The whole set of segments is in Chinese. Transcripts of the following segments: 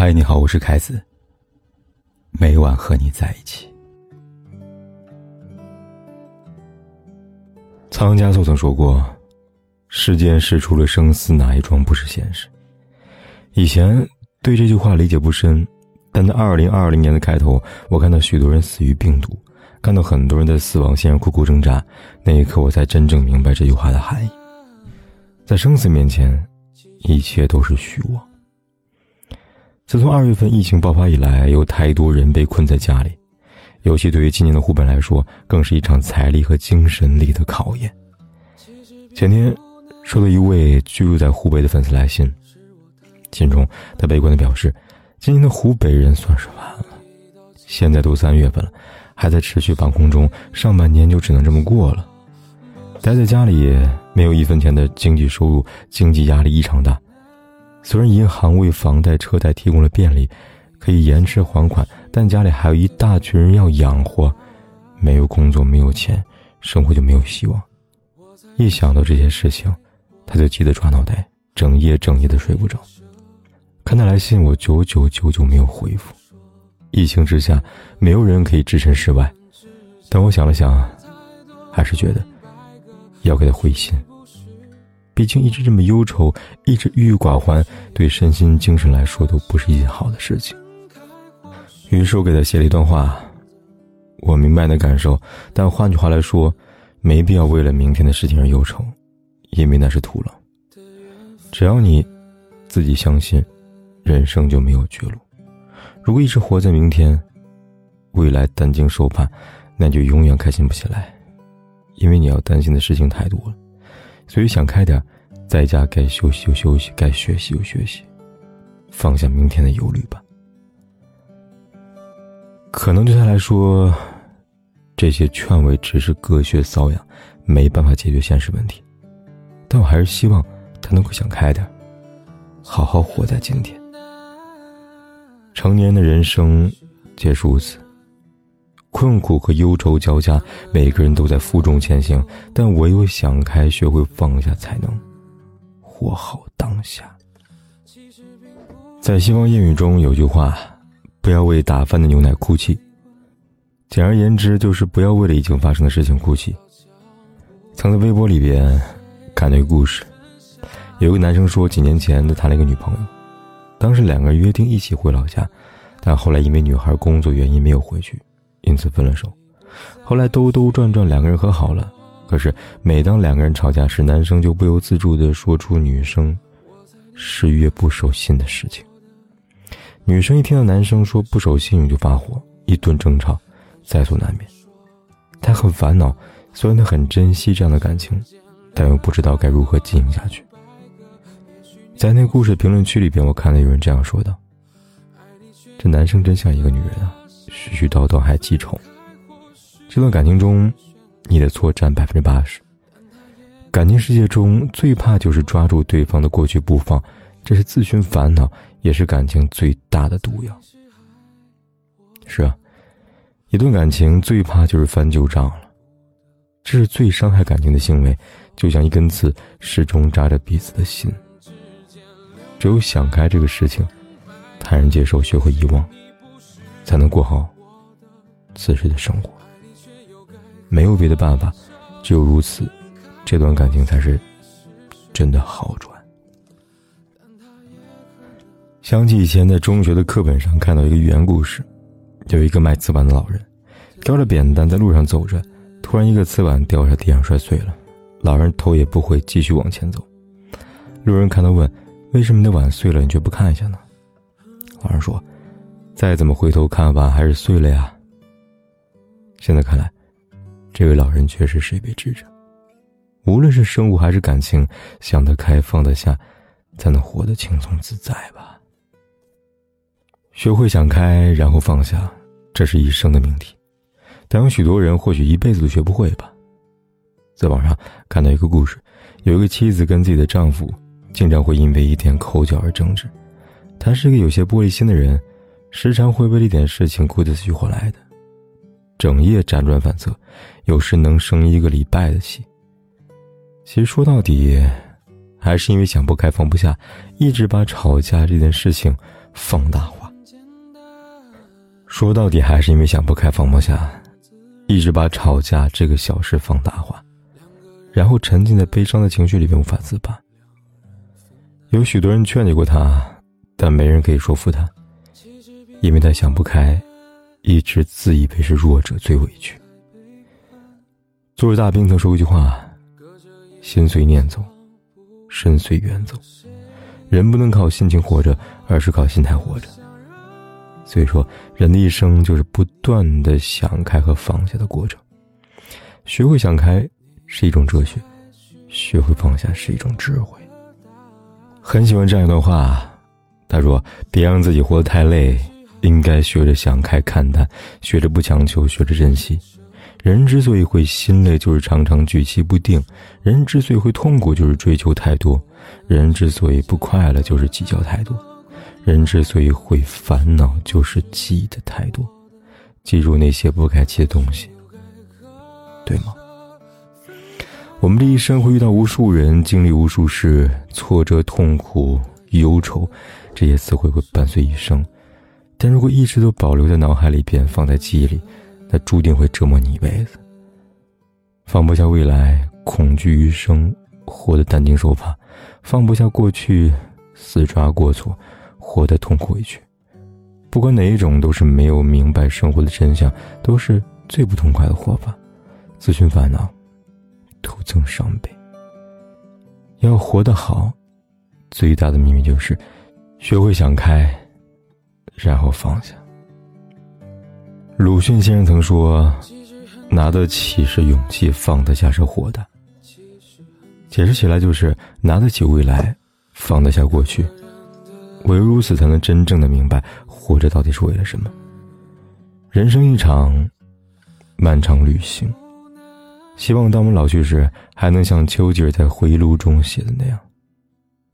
嗨，你好，我是凯子。每晚和你在一起。仓央嘉措曾说过：“世间事除了生死，哪一桩不是现实？”以前对这句话理解不深，但在二零二零年的开头，我看到许多人死于病毒，看到很多人在死亡线上苦苦挣扎，那一刻我才真正明白这句话的含义。在生死面前，一切都是虚妄。自从二月份疫情爆发以来，有太多人被困在家里，尤其对于今年的湖北来说，更是一场财力和精神力的考验。前天，收到一位居住在湖北的粉丝来信，信中他悲观的表示，今年的湖北人算是完了。现在都三月份了，还在持续防控中，上半年就只能这么过了。待在家里，没有一分钱的经济收入，经济压力异常大。虽然银行为房贷、车贷提供了便利，可以延迟还款，但家里还有一大群人要养活，没有工作，没有钱，生活就没有希望。一想到这些事情，他就急得抓脑袋，整夜整夜的睡不着。看他来信，我久久久久没有回复。疫情之下，没有人可以置身事外，但我想了想，还是觉得要给他回信。毕竟一直这么忧愁，一直郁郁寡欢，对身心精神来说都不是一件好的事情。于是我给他写了一段话：我明白你的感受，但换句话来说，没必要为了明天的事情而忧愁，因为那是徒劳。只要你自己相信，人生就没有绝路。如果一直活在明天，未来担惊受怕，那就永远开心不起来，因为你要担心的事情太多了。所以想开点，在家该休息就休息，该学习就学习，放下明天的忧虑吧。可能对他来说，这些劝慰只是隔靴搔痒，没办法解决现实问题。但我还是希望他能够想开点，好好活在今天。成年人的人生，皆如此。困苦和忧愁交加，每个人都在负重前行，但唯有想开，学会放下，才能活好当下。在西方谚语中有句话：“不要为打翻的牛奶哭泣。”简而言之，就是不要为了已经发生的事情哭泣。曾在微博里边看到一个故事，有一个男生说，几年前他谈了一个女朋友，当时两个人约定一起回老家，但后来因为女孩工作原因没有回去。因此分了手，后来兜兜转转，两个人和好了。可是每当两个人吵架时，男生就不由自主地说出女生十月不守信的事情。女生一听到男生说不守信用就发火，一顿争吵在所难免。她很烦恼，虽然她很珍惜这样的感情，但又不知道该如何经营下去。在那故事评论区里边，我看到有人这样说道：“这男生真像一个女人啊。”絮絮叨叨还记仇，这段感情中，你的错占百分之八十。感情世界中最怕就是抓住对方的过去不放，这是自寻烦恼，也是感情最大的毒药。是啊，一段感情最怕就是翻旧账了，这是最伤害感情的行为，就像一根刺始终扎着彼此的心。只有想开这个事情，坦然接受，学会遗忘。才能过好此时的生活。没有别的办法，只有如此，这段感情才是真的好转。想起以前在中学的课本上看到一个寓言故事，有一个卖瓷碗的老人，挑着扁担在路上走着，突然一个瓷碗掉下地上摔碎了，老人头也不回继续往前走。路人看到问：“为什么你的碗碎了，你却不看一下呢？”老人说。再怎么回头看，碗还是碎了呀。现在看来，这位老人确实是一位智者。无论是生活还是感情，想得开放得下，才能活得轻松自在吧。学会想开，然后放下，这是一生的命题。但有许多人或许一辈子都学不会吧。在网上看到一个故事，有一个妻子跟自己的丈夫，经常会因为一点口角而争执。他是个有些玻璃心的人。时常会为了一点事情哭得死去活来的，整夜辗转反侧，有时能生一个礼拜的气。其实说到底，还是因为想不开放不下，一直把吵架这件事情放大化。说到底，还是因为想不开、放不下，一直把吵架这个小事放大化，然后沉浸在悲伤的情绪里面无法自拔。有许多人劝解过他，但没人可以说服他，因为他想不开，一直自以为是弱者最委屈。作为大兵曾说过一句话：“心随念走，身随缘走。人不能靠心情活着，而是靠心态活着。”所以说，人的一生就是不断的想开和放下的过程。学会想开是一种哲学，学会放下是一种智慧。很喜欢这样一段话，他说：“别让自己活得太累，应该学着想开看淡，学着不强求，学着珍惜。”人之所以会心累，就是常常举棋不定；人之所以会痛苦，就是追求太多；人之所以不快乐，就是计较太多；人之所以会烦恼，就是记得太多。记住那些不该记的东西，对吗？我们这一生会遇到无数人，经历无数事，挫折、痛苦、忧愁，这些词汇会伴随一生。但如果一直都保留在脑海里边，放在记忆里。那注定会折磨你一辈子。放不下未来，恐惧余生，活得担惊受怕；放不下过去，死抓过错，活得痛苦委屈。不管哪一种，都是没有明白生活的真相，都是最不痛快的活法。自寻烦恼，徒增伤悲。要活得好，最大的秘密就是学会想开，然后放下。鲁迅先生曾说：“拿得起是勇气，放得下是豁达。”解释起来就是拿得起未来，放得下过去。唯有如此，才能真正的明白活着到底是为了什么。人生一场漫长旅行，希望当我们老去时，还能像丘吉尔在回忆录中写的那样：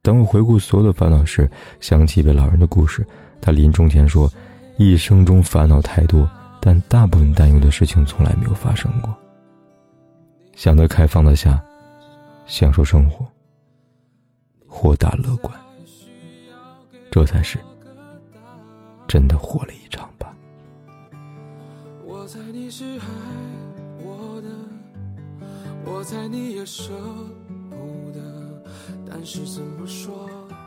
当我回顾所有的烦恼时，想起一位老人的故事。他临终前说：“一生中烦恼太多。”但大部分担忧的事情从来没有发生过。想得开放得下，享受生活，豁达乐观，这才是真的活了一场吧。我猜你是爱我的，我猜你也舍不得，但是怎么说，